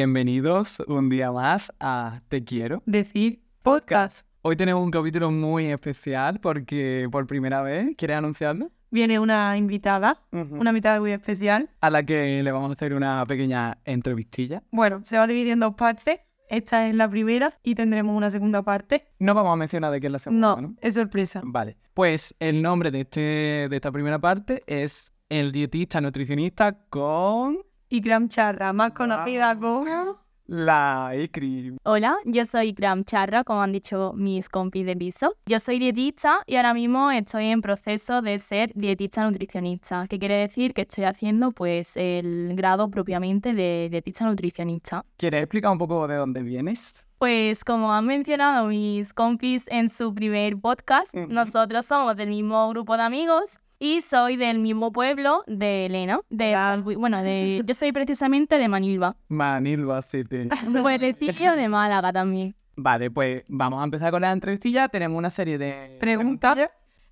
Bienvenidos un día más a Te Quiero. Decir podcast. Hoy tenemos un capítulo muy especial porque por primera vez, ¿quieres anunciarlo? Viene una invitada, una invitada muy especial. A la que le vamos a hacer una pequeña entrevistilla. Bueno, se va a dividir en dos partes. Esta es la primera y tendremos una segunda parte. No vamos a mencionar de qué es la segunda, No, ¿no? es sorpresa. Vale. Pues el nombre de, este, de esta primera parte es el dietista nutricionista con Ikram Charra, más conocida como... la ICRI. Hola, yo soy Gram Charra, como han dicho mis compis de piso. Yo soy dietista y ahora mismo estoy en proceso de ser dietista nutricionista, que quiere decir que estoy haciendo pues el grado propiamente de dietista nutricionista. ¿Quieres explicar un poco de dónde vienes? Pues como han mencionado mis compis en su primer podcast, nosotros somos del mismo grupo de amigos y soy del mismo pueblo de Elena, de Ah. Bueno, de yo soy precisamente de Manilva, Manilva City. pueblecillo de Málaga también. Vale, pues vamos a empezar con la entrevistilla. Tenemos una serie de Preguntas.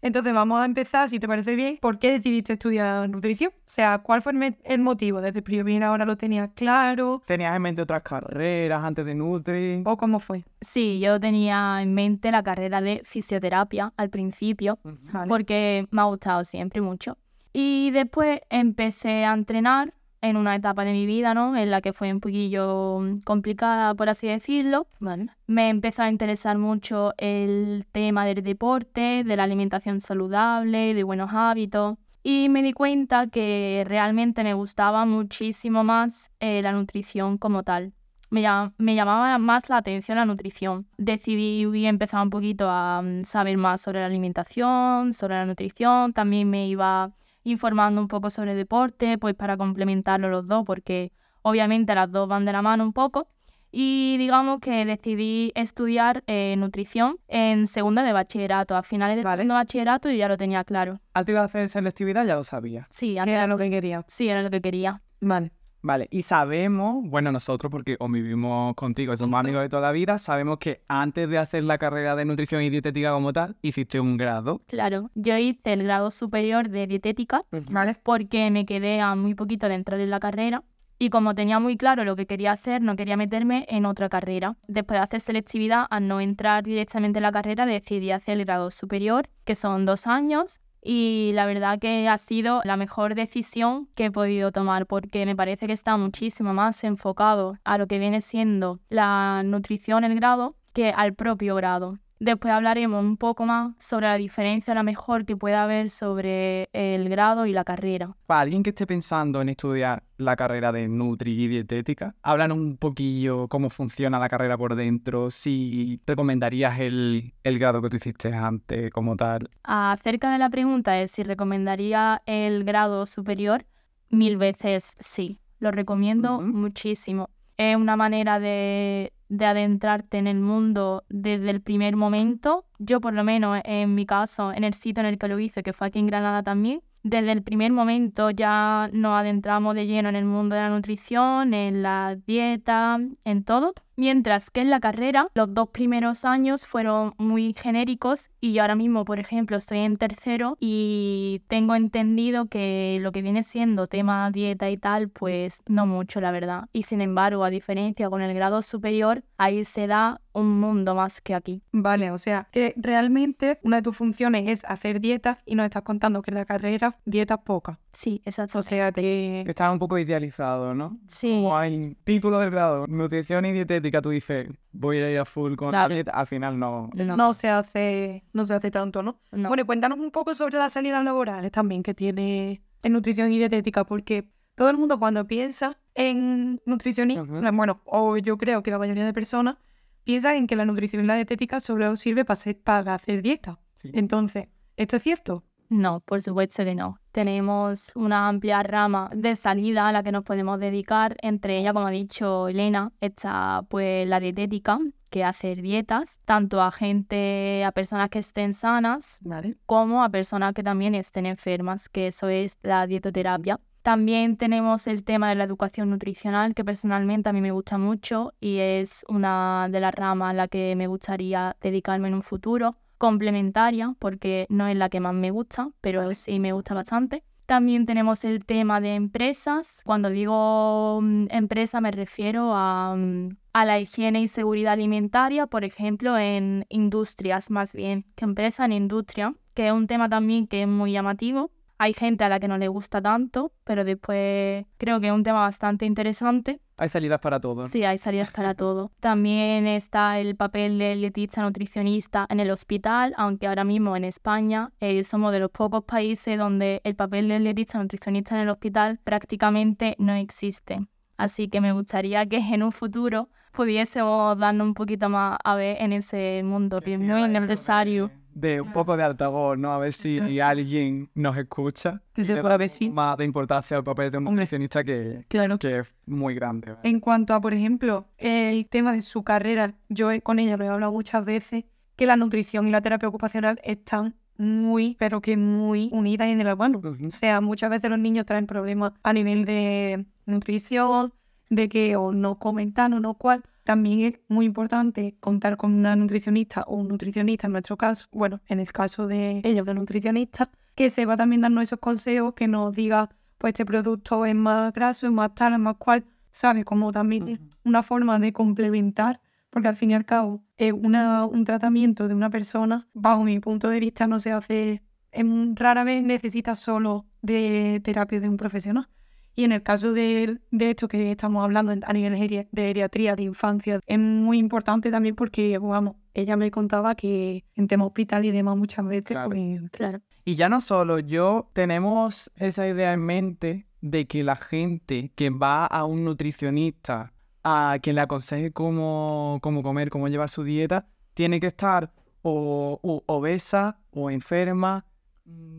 Entonces vamos a empezar, si te parece bien, ¿por qué decidiste estudiar nutrición? O sea, ¿cuál fue el, motivo? ¿Desde primera hora lo tenías claro? ¿Tenías en mente otras carreras antes de Nutri? ¿O cómo fue? Sí, yo tenía en mente la carrera de fisioterapia al principio, Vale. porque me ha gustado siempre mucho. Y después empecé a entrenar en una etapa de mi vida, ¿no? En la que fue un poquillo complicada, por así decirlo. Vale. Me empezó a interesar mucho el tema del deporte, de la alimentación saludable, de buenos hábitos. Y me di cuenta que realmente me gustaba muchísimo más eh, la nutrición como tal. Me, llam- me llamaba más la atención la nutrición. Decidí empezar un poquito a mm, saber más sobre la alimentación, sobre la nutrición. También me iba informando un poco sobre deporte, pues para complementarlo los dos, porque obviamente las dos van de la mano un poco. Y digamos que decidí estudiar eh, nutrición en segunda de bachillerato. A finales de Vale. segundo bachillerato yo ya lo tenía claro. Antes de hacer selectividad ya lo sabía. Sí, antes- Era lo que quería. sí, era lo que quería. Vale. Vale, y sabemos, bueno, nosotros porque os vivimos contigo, somos amigos de toda la vida, sabemos que antes de hacer la carrera de nutrición y dietética como tal, hiciste un grado. Claro, yo hice el grado superior de dietética Vale. porque me quedé a muy poquito de entrar en la carrera y como tenía muy claro lo que quería hacer, no quería meterme en otra carrera. Después de hacer selectividad, al no entrar directamente en la carrera, decidí hacer el grado superior, que son dos años. Y la verdad que ha sido la mejor decisión que he podido tomar porque me parece que está muchísimo más enfocado a lo que viene siendo la nutrición, el grado, que al propio grado. Después hablaremos un poco más sobre la diferencia, la mejor que pueda haber sobre el grado y la carrera. Para alguien que esté pensando en estudiar la carrera de Nutri y dietética, háblanos un poquillo cómo funciona la carrera por dentro, si recomendarías el, el grado que tú hiciste antes como tal. Acerca de la pregunta de si recomendaría el grado superior, mil veces sí. Lo recomiendo muchísimo. Es una manera de, de adentrarte en el mundo desde el primer momento. Yo, por lo menos, en mi caso, en el sitio en el que lo hice, que fue aquí en Granada también, desde el primer momento ya nos adentramos de lleno en el mundo de la nutrición, en la dieta, en todo. Mientras que en la carrera los dos primeros años fueron muy genéricos y yo ahora mismo, por ejemplo, estoy en tercero y tengo entendido que lo que viene siendo tema dieta y tal, pues no mucho, la verdad. Y sin embargo, a diferencia con el grado superior, ahí se da un mundo más que aquí. Vale, o sea, que realmente una de tus funciones es hacer dietas y nos estás contando que en la carrera dietas pocas. Sí, exacto. O sea, que... Está un poco idealizado, ¿no? Sí, Como hay título del grado, nutrición y dietética, tú dices, voy a ir a full con la Claro. dieta, al final no. no, No se hace, no se hace tanto, ¿no? no. Bueno, cuéntanos un poco sobre las salidas laborales también que tiene en nutrición y dietética, porque todo el mundo cuando piensa en nutricionismo, Ujú. bueno, o yo creo que la mayoría de personas piensan en que la nutrición y la dietética solo sirve para hacer, para hacer dieta. Sí. Entonces, ¿esto es cierto? No, por supuesto que no. Tenemos una amplia rama de salida a la que nos podemos dedicar. Entre ellas, como ha dicho Elena, está pues la dietética, que hacer dietas, tanto a gente, a personas que estén sanas, Vale. como a personas que también estén enfermas, que eso es la dietoterapia. También tenemos el tema de la educación nutricional, que personalmente a mí me gusta mucho y es una de las ramas a la que me gustaría dedicarme en un futuro. Complementaria, porque no es la que más me gusta, pero sí me gusta bastante. También tenemos el tema de empresas. Cuando digo mm, empresa me refiero a, mm, a la higiene y seguridad alimentaria, por ejemplo, en industrias más bien, que empresa en industria, que es un tema también que es muy llamativo. Hay gente a la que no le gusta tanto, pero después creo que es un tema bastante interesante. Hay salidas para todo. Sí, hay salidas para todo. También está el papel del dietista nutricionista en el hospital, aunque ahora mismo en España eh, somos de los pocos países donde el papel del dietista nutricionista en el hospital prácticamente no existe. Así que me gustaría que en un futuro pudiésemos darnos un poquito más a ver en ese mundo, que es muy necesario. De un poco de altavoz, ¿no? A ver si alguien nos escucha. Pueda da ver. Más de importancia al papel de un nutricionista que, Claro. que es muy grande. ¿vale? En cuanto a, por ejemplo, el tema de su carrera, yo con ella lo he hablado muchas veces, que la nutrición y la terapia ocupacional están muy, pero que muy unidas en mano. Ujú. O sea, muchas veces los niños traen problemas a nivel de nutrición, de que o no comen tan o no cual. También es muy importante contar con una nutricionista o un nutricionista en nuestro caso, bueno, en el caso de ella, una nutricionista, que sepa también darnos esos consejos, que nos diga, pues este producto es más graso, es más tal, es más cual, ¿sabes? Como también es una forma de complementar, porque al fin y al cabo, eh, una, un tratamiento de una persona, bajo mi punto de vista, no se hace, em, rara vez necesita solo de terapia de un profesional. Y en el caso de, de esto que estamos hablando a nivel de geriatría, de infancia, es muy importante también porque, vamos, ella me contaba que en tema hospital y demás muchas veces, Claro. pues, Claro. Y ya no solo yo, tenemos esa idea en mente de que la gente que va a un nutricionista a quien le aconseje cómo, cómo comer, cómo llevar su dieta, tiene que estar o, o obesa o enferma.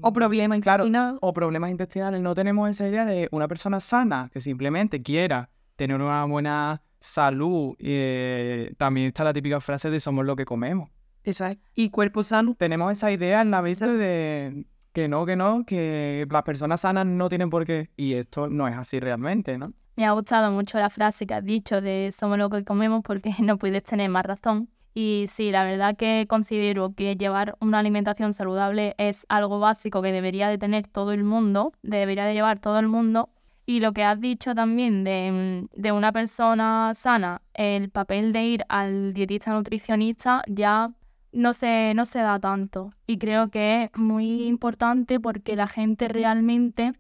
O problemas Claro, intestinales. o problemas intestinales. No tenemos esa idea de una persona sana que simplemente quiera tener una buena salud. eh, también está la típica frase de somos lo que comemos. Eso es. Y cuerpo sano. Tenemos esa idea en la mente de que no, que no, que las personas sanas no tienen por qué. Y esto no es así realmente, ¿no? Me ha gustado mucho la frase que has dicho de somos lo que comemos porque no puedes tener más razón. Y sí, la verdad que considero que llevar una alimentación saludable es algo básico que debería de tener todo el mundo, debería de llevar todo el mundo. Y lo que has dicho también de, de una persona sana, el papel de ir al dietista nutricionista ya no se, no se da tanto. Y creo que es muy importante porque la gente realmente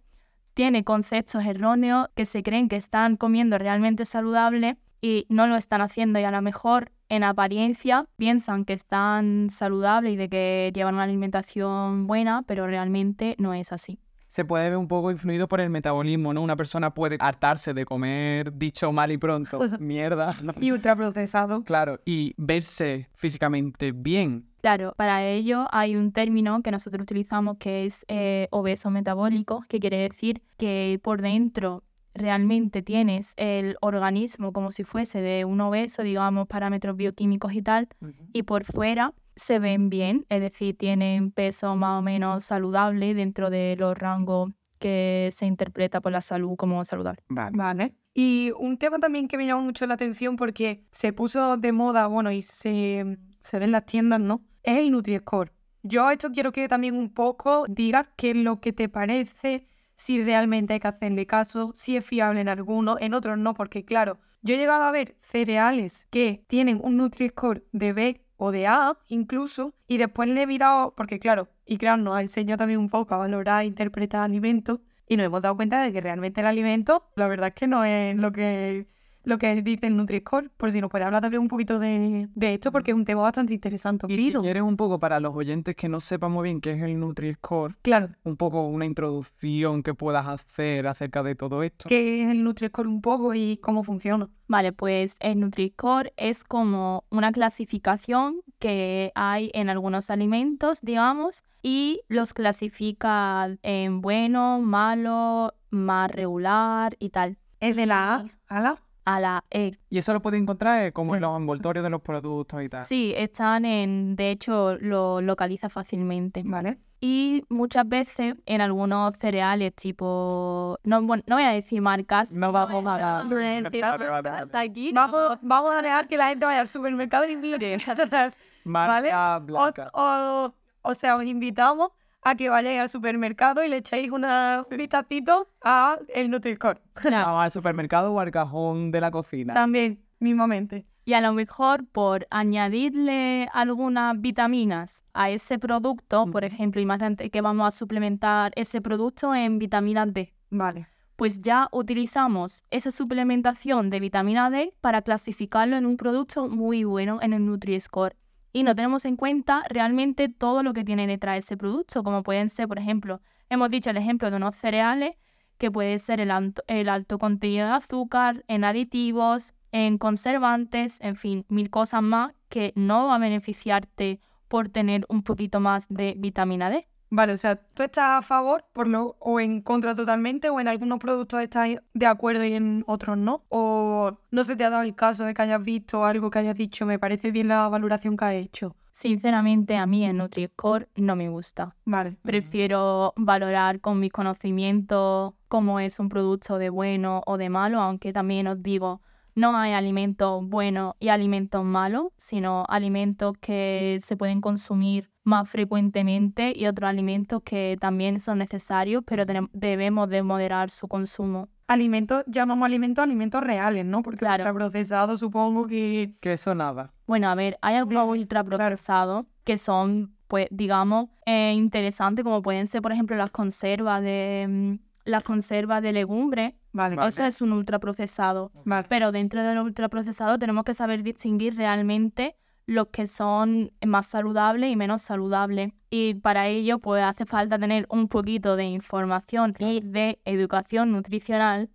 tiene conceptos erróneos que se creen que están comiendo realmente saludable y no lo están haciendo y a lo mejor en apariencia piensan que están saludables y de que llevan una alimentación buena, pero realmente no es así. Se puede ver un poco influido por el metabolismo, ¿no? Una persona puede hartarse de comer, dicho mal y pronto, mierda. Y ultraprocesado. Claro, y verse físicamente bien. Claro, para ello hay un término que nosotros utilizamos que es eh, obeso metabólico, que quiere decir que por dentro realmente tienes el organismo como si fuese de un obeso, digamos, parámetros bioquímicos y tal, y por fuera se ven bien, es decir, tienen peso más o menos saludable dentro de los rangos que se interpreta por la salud como saludable. Vale. Vale. Y un tema también que me llamó mucho la atención porque se puso de moda, bueno, y se, se ve en las tiendas, ¿no? Es el Nutri-Score. Yo esto quiero que también un poco digas qué es lo que te parece, si realmente hay que hacerle caso, si es fiable en algunos, en otros no, porque claro, yo he llegado a ver cereales que tienen un Nutri-Score de B o de A incluso, y después le he mirado, porque claro, y claro, nos ha enseñado también un poco a valorar e interpretar alimentos, y nos hemos dado cuenta de que realmente el alimento, la verdad es que no es lo que, lo que dice el Nutri-Score, por si nos puede hablar también un poquito de, de esto, porque es un tema bastante interesante. Y si quieres un poco para los oyentes que no sepan muy bien qué es el Nutri-Score, Claro, un poco una introducción que puedas hacer acerca de todo esto. ¿qué es el Nutri-Score un poco y cómo funciona? Vale, pues el Nutri-Score es como una clasificación que hay en algunos alimentos, digamos, y los clasifica en bueno, malo, más regular y tal. Es de la A a la A la E. Y eso lo puedes encontrar eh, como en los envoltorios de los productos y tal. Sí, están en, de hecho, lo localiza fácilmente. ¿vale? Y muchas veces en algunos cereales tipo, no, bueno, no voy a decir marcas, No vamos a vale. Vamos, vamos a dejar que la gente vaya al supermercado y mire. ¿Vale? Marca blanca. o, o sea, os invitamos a que vayáis al supermercado y le echéis una vistacito a el Nutri-Score. Vamos al supermercado o al cajón de la cocina. También, mismamente. Y a lo mejor por añadirle algunas vitaminas a ese producto, por Ujú. ejemplo, imagínate que vamos a suplementar ese producto en vitamina D, Vale. pues ya utilizamos esa suplementación de vitamina D para clasificarlo en un producto muy bueno en el Nutri-Score. Y no tenemos en cuenta realmente todo lo que tiene detrás ese producto, como pueden ser, por ejemplo, hemos dicho el ejemplo de unos cereales, que puede ser el, alto- el alto contenido de azúcar, en aditivos, en conservantes, en fin, mil cosas más que no va a beneficiarte por tener un poquito más de vitamina D. Vale, o sea, tú estás a favor por lo, o en contra totalmente, o en algunos productos estás de acuerdo y en otros no. O no se te ha dado el caso de que hayas visto algo que hayas dicho, me parece bien la valoración que has hecho. Sinceramente, a mí el Nutri-Score no me gusta. Vale. Prefiero valorar con mis conocimientos cómo es un producto de bueno o de malo, aunque también os digo, no hay alimentos buenos y alimentos malos, sino alimentos que se pueden consumir más frecuentemente y otros alimentos que también son necesarios, pero debemos de moderar su consumo. Alimentos, llamamos alimentos alimentos reales, ¿no? Porque Claro. procesado supongo que... Que eso nada. Bueno, a ver, hay algunos Dime, ultraprocesados que son, pues, digamos, eh, interesantes, como pueden ser, por ejemplo, las conservas de mm, las conservas de legumbres. Vale, Vale. Eso es un ultraprocesado. vale. Pero dentro del ultraprocesado tenemos que saber distinguir realmente los que son más saludables y menos saludables. Y para ello, pues hace falta tener un poquito de información y de educación nutricional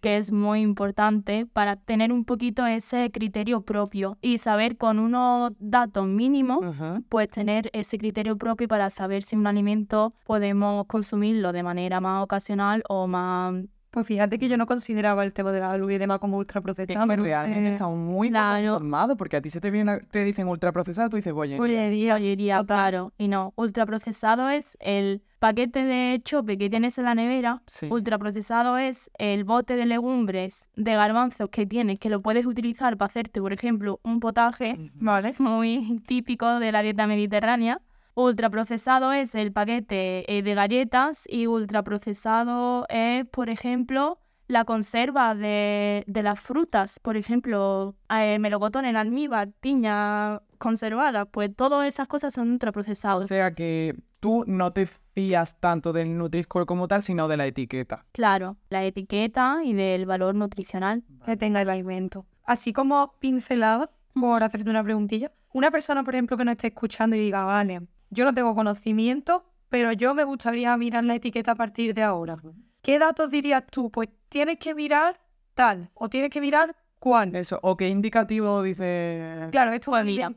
que es muy importante para tener un poquito ese criterio propio y saber con unos datos mínimos, pues tener ese criterio propio para saber si un alimento podemos consumirlo de manera más ocasional o más... Pues fíjate que yo no consideraba el tema de la luz y demás como Es ultraprocesado. que me realmente parece estamos muy informados porque a ti se te viene, te dicen ultraprocesado, tú dices, oye, Bollería. Bollería, claro. Y no, ultraprocesado es el paquete de chope que tienes en la nevera. sí. Ultraprocesado es el bote de legumbres, de garbanzos que tienes, que lo puedes utilizar para hacerte, por ejemplo, un potaje. Vale. muy típico de la dieta mediterránea. Ultraprocesado es el paquete eh, de galletas y ultraprocesado es, por ejemplo, la conserva de, de las frutas. Por ejemplo, eh, melocotón en almíbar, piña conservada. Pues todas esas cosas son O ultraprocesados. sea que tú no te fías tanto del Nutri-Score como tal, sino de la etiqueta. Claro, la etiqueta y del valor nutricional. que tenga el alimento. Así como pincelada, por hacerte una preguntilla, una persona, por ejemplo, que no esté escuchando y diga, vale, yo no tengo conocimiento, pero yo me gustaría mirar la etiqueta a partir de ahora. ¿Qué datos dirías tú? Pues tienes que mirar tal, o tienes que mirar cuál. Eso, o qué indicativo dice... Claro, esto es un Pues mira,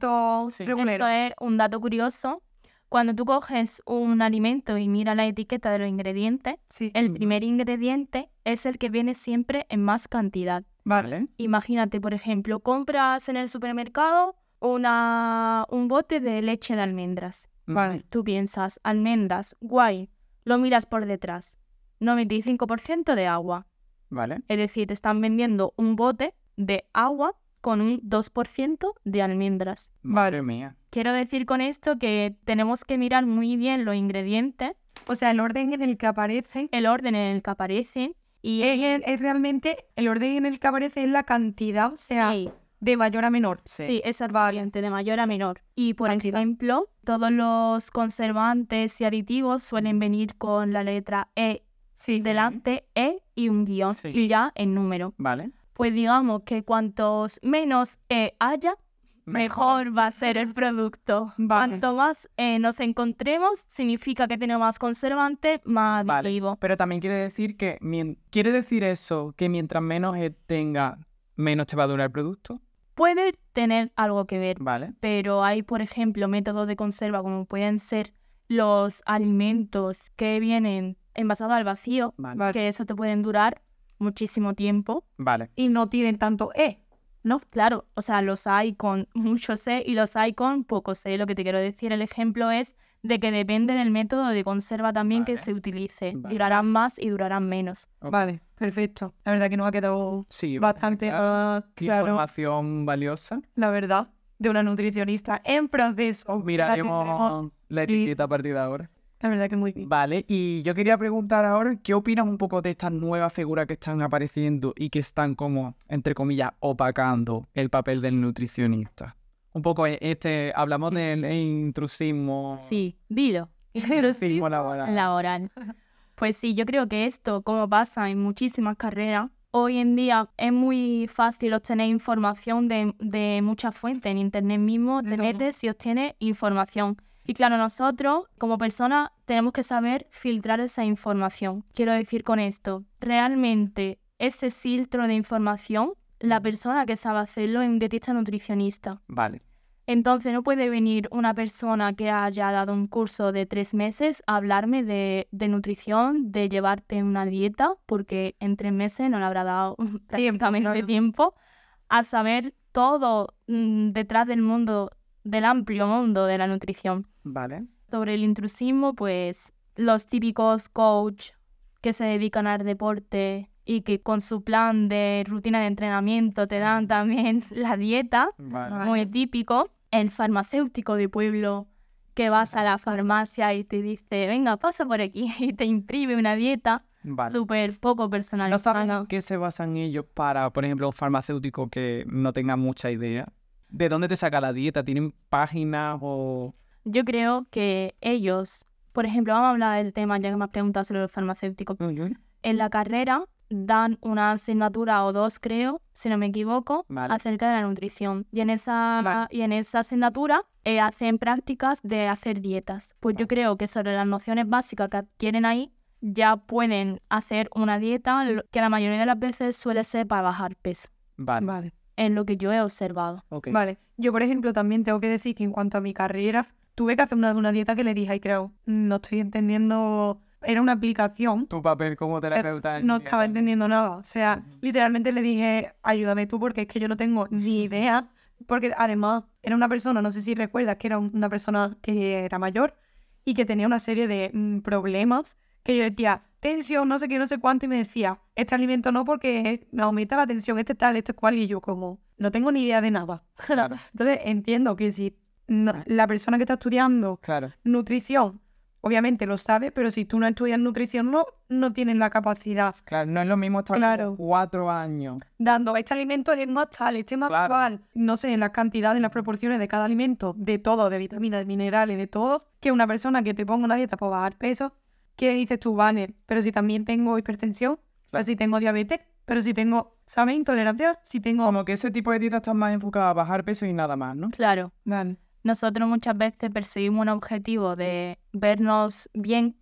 sí. Esto es un dato curioso. Cuando tú coges un alimento y miras la etiqueta de los ingredientes, Sí, El primer ingrediente es el que viene siempre en más cantidad. vale. Imagínate, por ejemplo, compras en el supermercado una, un bote de leche de almendras. Vale. Tú piensas, almendras, guay, lo miras por detrás. 95% de agua. Vale. Es decir, te están vendiendo un bote de agua con un 2% de almendras. Madre mía. Quiero decir con esto que tenemos que mirar muy bien los ingredientes, O sea, el orden en el que aparece el orden en el que aparecen y es realmente el orden en el que aparece es la cantidad, o sea, Sí, de mayor a menor. sí, esa variante de mayor a menor. Y por ejemplo, todos los conservantes y aditivos suelen venir con la letra E Sí, delante, E y un guion Sí. y ya en número. Vale. Pues digamos que cuantos menos E haya, mejor va a ser el producto. Vale. Cuanto más E nos encontremos, significa que tiene más conservante, más Vale. Pero también quiere decir que... ¿Quiere decir eso que mientras menos E tenga, menos te va a durar el producto? Puede tener algo que ver, Vale. pero hay, por ejemplo, métodos de conserva como pueden ser los alimentos que vienen envasados al vacío, Vale. Que eso te pueden durar muchísimo tiempo. Vale. Y no tienen tanto E. No, claro, o sea, los hay con mucho C y los hay con poco C. Lo que te quiero decir, el ejemplo es de que depende del método de conserva también que se utilice. Vale. Durarán más y durarán menos. Vale, perfecto. La verdad que nos ha quedado Sí. bastante qué claro, información valiosa. la verdad, de una nutricionista en proceso. Miraremos la etiqueta a partir de ahora. La verdad que muy bien. Vale, y yo quería preguntar ahora, ¿qué opinas un poco de estas nuevas figuras que están apareciendo y que están como, entre comillas, opacando el papel del nutricionista? Un poco e- este, hablamos del intrusismo. Sí, dilo. Intrusismo laboral. laboral. Pues sí, yo creo que esto, como pasa en muchísimas carreras, hoy en día es muy fácil obtener información de, de muchas fuentes. En internet mismo te metes y obtienes información. Y claro, nosotros como personas tenemos que saber filtrar esa información. Quiero decir con esto, realmente ese filtro de información, la persona que sabe hacerlo es un dietista nutricionista. Vale, Entonces no puede venir una persona que haya dado un curso de tres meses a hablarme de, de nutrición, de llevarte una dieta, porque en tres meses no le habrá dado prácticamente claro. tiempo a saber todo mm, detrás del mundo, del amplio mundo de la nutrición. vale. Sobre el intrusismo, pues los típicos coach que se dedican al deporte y que con su plan de rutina de entrenamiento te dan también la dieta, Vale. muy típico, el farmacéutico de pueblo que vas a la farmacia y te dice, venga, pasa por aquí y te imprime una dieta Vale. súper poco ¿No personalizada. saben en qué se basan ellos para, por ejemplo, un farmacéutico que no tenga mucha idea? ¿De dónde te saca la dieta? ¿Tienen páginas o...? Yo creo que ellos, por ejemplo, vamos a hablar del tema, ya que me has preguntado sobre los farmacéuticos. En la carrera dan una asignatura o dos, creo, si no me equivoco, Vale. acerca de la nutrición. Y en esa, Vale. y en esa asignatura eh, hacen prácticas de hacer dietas. Pues yo creo que sobre las nociones básicas que adquieren ahí, ya pueden hacer una dieta que la mayoría de las veces suele ser para bajar peso. Vale. Vale. En lo que yo he observado. Vale. Yo, por ejemplo, también tengo que decir que en cuanto a mi carrera, tuve que hacer una, una dieta que le dije, ay, creo, no estoy entendiendo. Era una aplicación. Tu papel como terapeuta. en No estaba entendiendo nada. O sea, literalmente le dije, ayúdame tú porque es que yo no tengo ni idea. Porque además era una persona, no sé si recuerdas, que era un- una persona que era mayor y que tenía una serie de mm, problemas que yo decía, tensión, no sé qué, no sé cuánto, y me decía, este alimento no porque me aumenta la tensión, este tal, este cual, y yo como, no tengo ni idea de nada. Claro, Entonces entiendo que si no- la persona que está estudiando claro. nutrición, obviamente lo sabe, pero si tú no estudias nutrición, no, no tienes la capacidad Claro, no es lo mismo estar Claro. cuatro años. dando este alimento es más tal, este más Claro. cual, no sé, en las cantidades, en las proporciones de cada alimento, de todo, de vitaminas, de minerales, de todo, que una persona que te ponga una dieta para bajar peso, que dices tú, vale, pero si también tengo hipertensión, pero Claro. si tengo diabetes, pero si tengo, ¿sabes? Intolerancia, si tengo... Como que ese tipo de dieta está más enfocada a bajar peso y nada más, ¿no? Claro. Vale. Nosotros muchas veces perseguimos un objetivo de vernos bien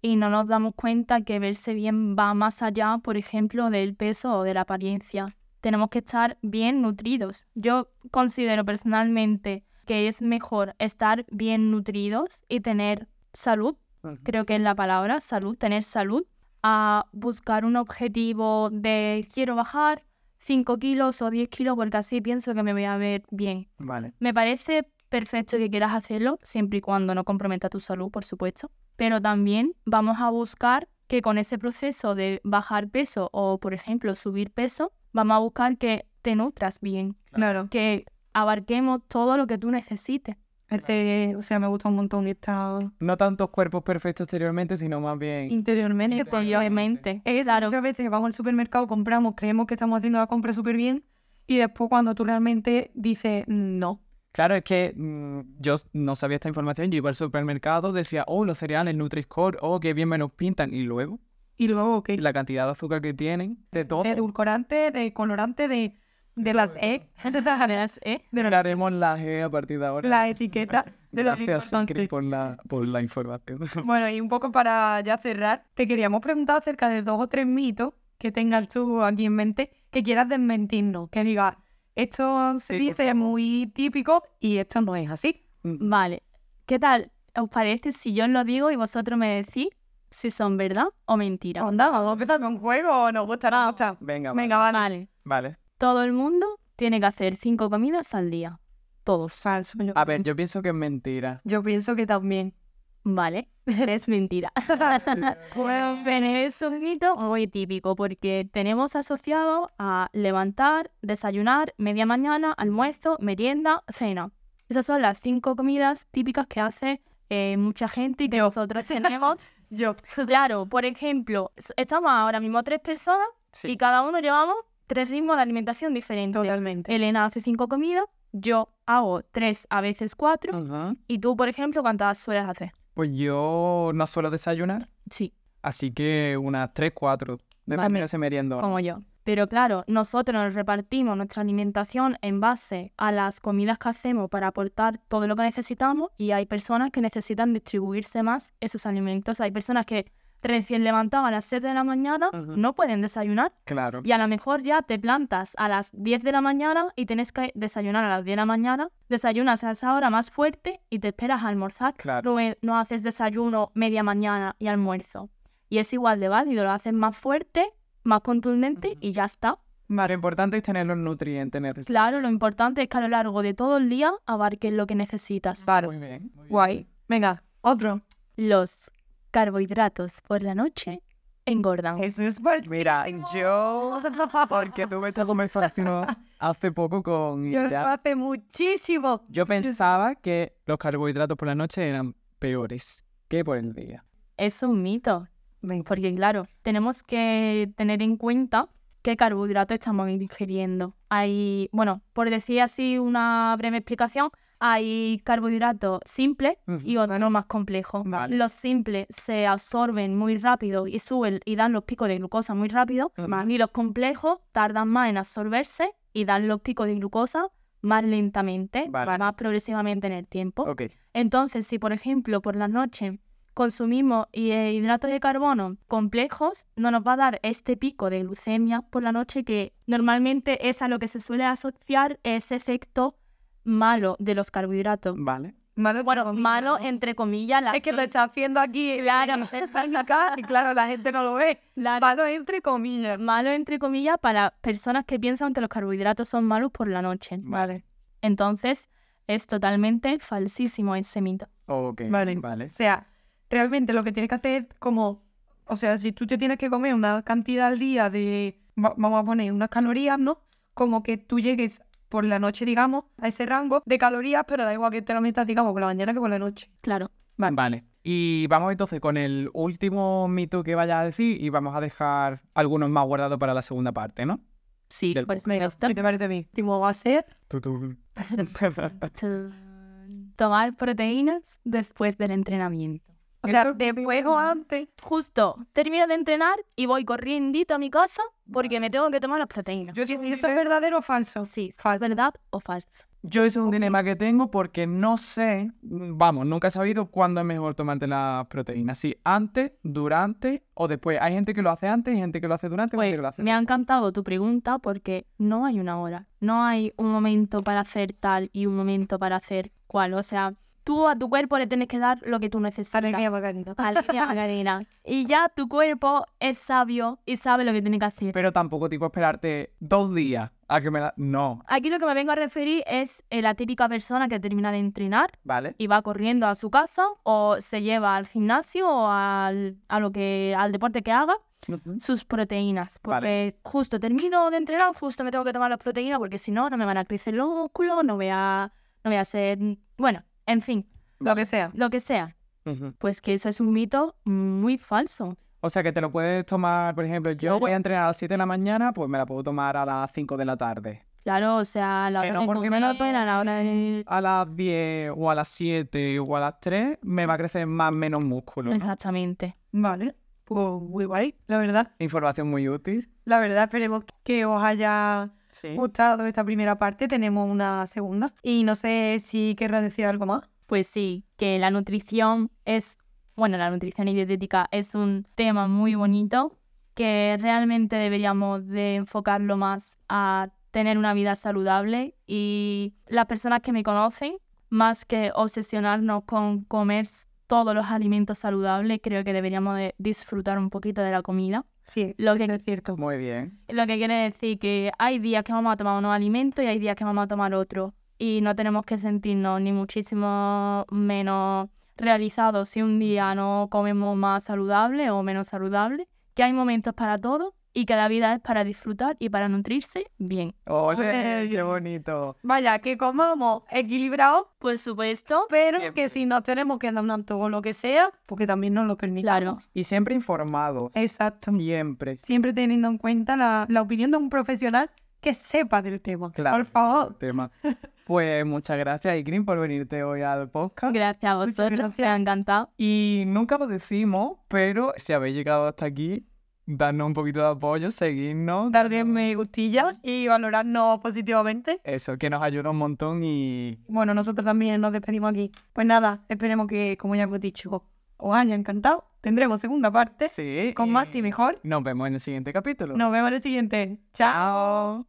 y no nos damos cuenta que verse bien va más allá, por ejemplo, del peso o de la apariencia. Tenemos que estar bien nutridos. Yo considero personalmente que es mejor estar bien nutridos y tener salud, creo que es la palabra, salud, tener salud, a buscar un objetivo de quiero bajar 5 kilos o 10 kilos porque así pienso que me voy a ver bien. Vale. Me parece perfecto que quieras hacerlo, siempre y cuando no comprometa tu salud, por supuesto. Pero también vamos a buscar que con ese proceso de bajar peso o, por ejemplo, subir peso, vamos a buscar que te nutras bien, Claro. que abarquemos todo lo que tú necesites. Este, o sea, me gusta un montón esta No tantos cuerpos perfectos exteriormente, sino más bien... interiormente. Interiormente. Es Claro. muchas veces vamos al supermercado, compramos, creemos que estamos haciendo la compra súper bien y después cuando tú realmente dices no. Claro, es que mm, yo no sabía esta información. Yo iba al supermercado, decía, oh, los cereales Nutri-Score, oh, qué bien me los pintan. Y luego, Y luego, ¿qué? la cantidad de azúcar que tienen, de todo. De edulcorante, de colorante, de, de las E, Verás, ¿eh? de la, Haremos la G a partir de ahora. la etiqueta de los Gracias, importantes. por la, por la información. Bueno, y un poco para ya cerrar, te queríamos preguntar acerca de dos o tres mitos que tengas tú aquí en mente que quieras desmentirnos, que digas, esto se Sí, dice muy típico y esto no es así. Vale. ¿Qué tal? ¿Os parece si yo os lo digo y vosotros me decís si son verdad o mentira? Onda, vamos a empezar con juego, nos gustará. gusta. Venga, Venga, vale. vale. Vale. Todo el mundo tiene que hacer cinco comidas al día. Todos. Falso. yo A ver, yo pienso que es mentira. Yo pienso que también. Vale, es mentira. bueno, pero es un mito muy típico porque tenemos asociado a levantar, desayunar, media mañana, almuerzo, merienda, cena. Esas son las cinco comidas típicas que hace eh, mucha gente y que Yo. nosotros tenemos. Yo. Claro, por ejemplo, s- estamos ahora mismo tres personas Sí. y cada uno llevamos tres ritmos de alimentación diferentes. Totalmente. Elena hace cinco comidas, yo hago tres, a veces cuatro. Y tú, por ejemplo, ¿cuántas sueles hacer? Pues yo no suelo desayunar, Sí, así que unas 3, 4. Depende de ese meriendo. como yo. Pero claro, nosotros nos repartimos nuestra alimentación en base a las comidas que hacemos para aportar todo lo que necesitamos y hay personas que necesitan distribuirse más esos alimentos. Hay personas que recién levantadas a las 7 de la mañana no pueden desayunar Claro. y a lo mejor ya te plantas a las 10 de la mañana y tienes que desayunar a las 10 de la mañana, desayunas a esa hora más fuerte y te esperas a almorzar. Claro. No, no haces desayuno media mañana y almuerzo. Y es igual de válido, lo haces más fuerte, más contundente y ya está. Lo importante es tener los nutrientes necesarios. Claro, lo importante es que a lo largo de todo el día abarques lo que necesitas. Muy bien. muy bien. Guay. Venga, otro. Los carbohidratos por la noche engordan. Eso es Mira, falsísimo. yo... Porque tuve esta conversación hace poco con Yo lo hace muchísimo. Yo pensaba que los carbohidratos por la noche eran peores que por el día. Es un mito. Porque claro, tenemos que tener en cuenta qué carbohidratos estamos ingiriendo. Hay, bueno, por decir así una breve explicación, hay carbohidratos simples y otros más complejos. Vale. Los simples se absorben muy rápido y suben y dan los picos de glucosa muy rápido. Y los complejos tardan más en absorberse y dan los picos de glucosa más lentamente, Vale. más progresivamente en el tiempo. Entonces, si por ejemplo por la noche consumimos eh, hidratos de carbono complejos, no nos va a dar este pico de glucemia por la noche que normalmente es a lo que se suele asociar ese efecto malo de los carbohidratos. Vale. Malo, Bueno, entre malo entre comillas. La Es que lo está haciendo aquí. Claro. Está acá y claro, la gente no lo ve. Malo entre comillas. malo entre comillas para personas que piensan que los carbohidratos son malos por la noche. Vale. Entonces, es totalmente falsísimo ese mito. Ok. Vale. Vale. O sea, realmente lo que tienes que hacer es como, o sea, si tú te tienes que comer una cantidad al día de, va- vamos a poner unas calorías, ¿no? Como que tú llegues por la noche, digamos, a ese rango de calorías, pero da igual que te lo metas, digamos, por la mañana que por la noche. Claro. Vale. Vale. Y vamos entonces con el último mito que vayas a decir y vamos a dejar algunos más guardados para la segunda parte, ¿no? Sí, Del por Venga, supuesto. ¿qué te parece a mí? Último va a ser, Tomar proteínas después del entrenamiento. O sea, después o antes. Justo, termino de entrenar y voy corriendito a mi casa porque me tengo que tomar las proteínas. Yo ¿Y eso si eso es verdadero o falso? Sí, Falso. ¿verdad o falso? Yo ese es un dilema que tengo porque no sé, vamos, nunca he sabido cuándo es mejor tomarte las proteínas. Si antes, durante o después. Hay gente que lo hace antes y gente que lo hace durante y gente Pues que lo hace me ha encantado tu pregunta porque no hay una hora. No hay un momento para hacer tal y un momento para hacer cual. O sea, tú a tu cuerpo le tienes que dar lo que tú necesitas. Alegría, Macarena. Alegría, Macarena. Y ya tu cuerpo es sabio y sabe lo que tiene que hacer. Pero tampoco tipo esperarte dos días a que me la... No, Aquí lo que me vengo a referir es eh, la típica persona que termina de entrenar ¿vale? y va corriendo a su casa o se lleva al gimnasio o al, a lo que, al deporte que haga sus proteínas. Porque Vale. justo termino de entrenar, justo me tengo que tomar las proteínas porque si no, no me van a crecer los músculos, no voy a, no voy a ser... Bueno, en fin, Lo que sea. lo que sea. Pues que eso es un mito muy falso. O sea que te lo puedes tomar, por ejemplo, yo voy a entrenar a las 7 de la mañana, pues me la puedo tomar a las 5 de la tarde. Claro, o sea, a la Que hora no de porque me la comer, a la hora de... A las 10 o a las 7 o a las 3 me va a crecer más o menos músculo. ¿no? Exactamente. Vale. Pues muy guay, la verdad. Información muy útil. La verdad, esperemos que os haya Sí. gustado esta primera parte. Tenemos una segunda. Y no sé si querrás decir algo más. Pues sí, que la nutrición es, bueno, la nutrición y dietética es un tema muy bonito que realmente deberíamos de enfocarlo más a tener una vida saludable y las personas que me conocen, más que obsesionarnos con comer todos los alimentos saludables, creo que deberíamos de disfrutar un poquito de la comida. Sí, Lo que- es cierto. Muy bien. Lo que quiere decir que hay días que vamos a tomar unos alimentos y hay días que vamos a tomar otros. Y no tenemos que sentirnos ni muchísimo menos realizados si un día no comemos más saludable o menos saludable. Que hay momentos para todo y que la vida es para disfrutar y para nutrirse bien. ¡Ole! ¡Qué bonito! Vaya, que comamos equilibrado, Por supuesto, pero Siempre. que si nos tenemos que dar un antojo o lo que sea, porque también nos lo permitamos. claro. Y siempre informados. Exacto. Siempre. Siempre teniendo en cuenta la, la opinión de un profesional que sepa del tema. Claro. Por favor. Tema. Pues muchas gracias, Ikrin, por venirte hoy al podcast. Gracias a vosotros, gracias. me ha encantado. Y nunca lo decimos, pero si habéis llegado hasta aquí, darnos un poquito de apoyo, seguirnos. Darle me gustilla y valorarnos positivamente. Eso, que nos ayuda un montón y Bueno, nosotros también nos despedimos aquí. Pues nada, esperemos que, como ya hemos dicho, os haya encantado. Tendremos segunda parte sí. con más y mejor. Nos vemos en el siguiente capítulo. Nos vemos en el siguiente. Chao. Chao.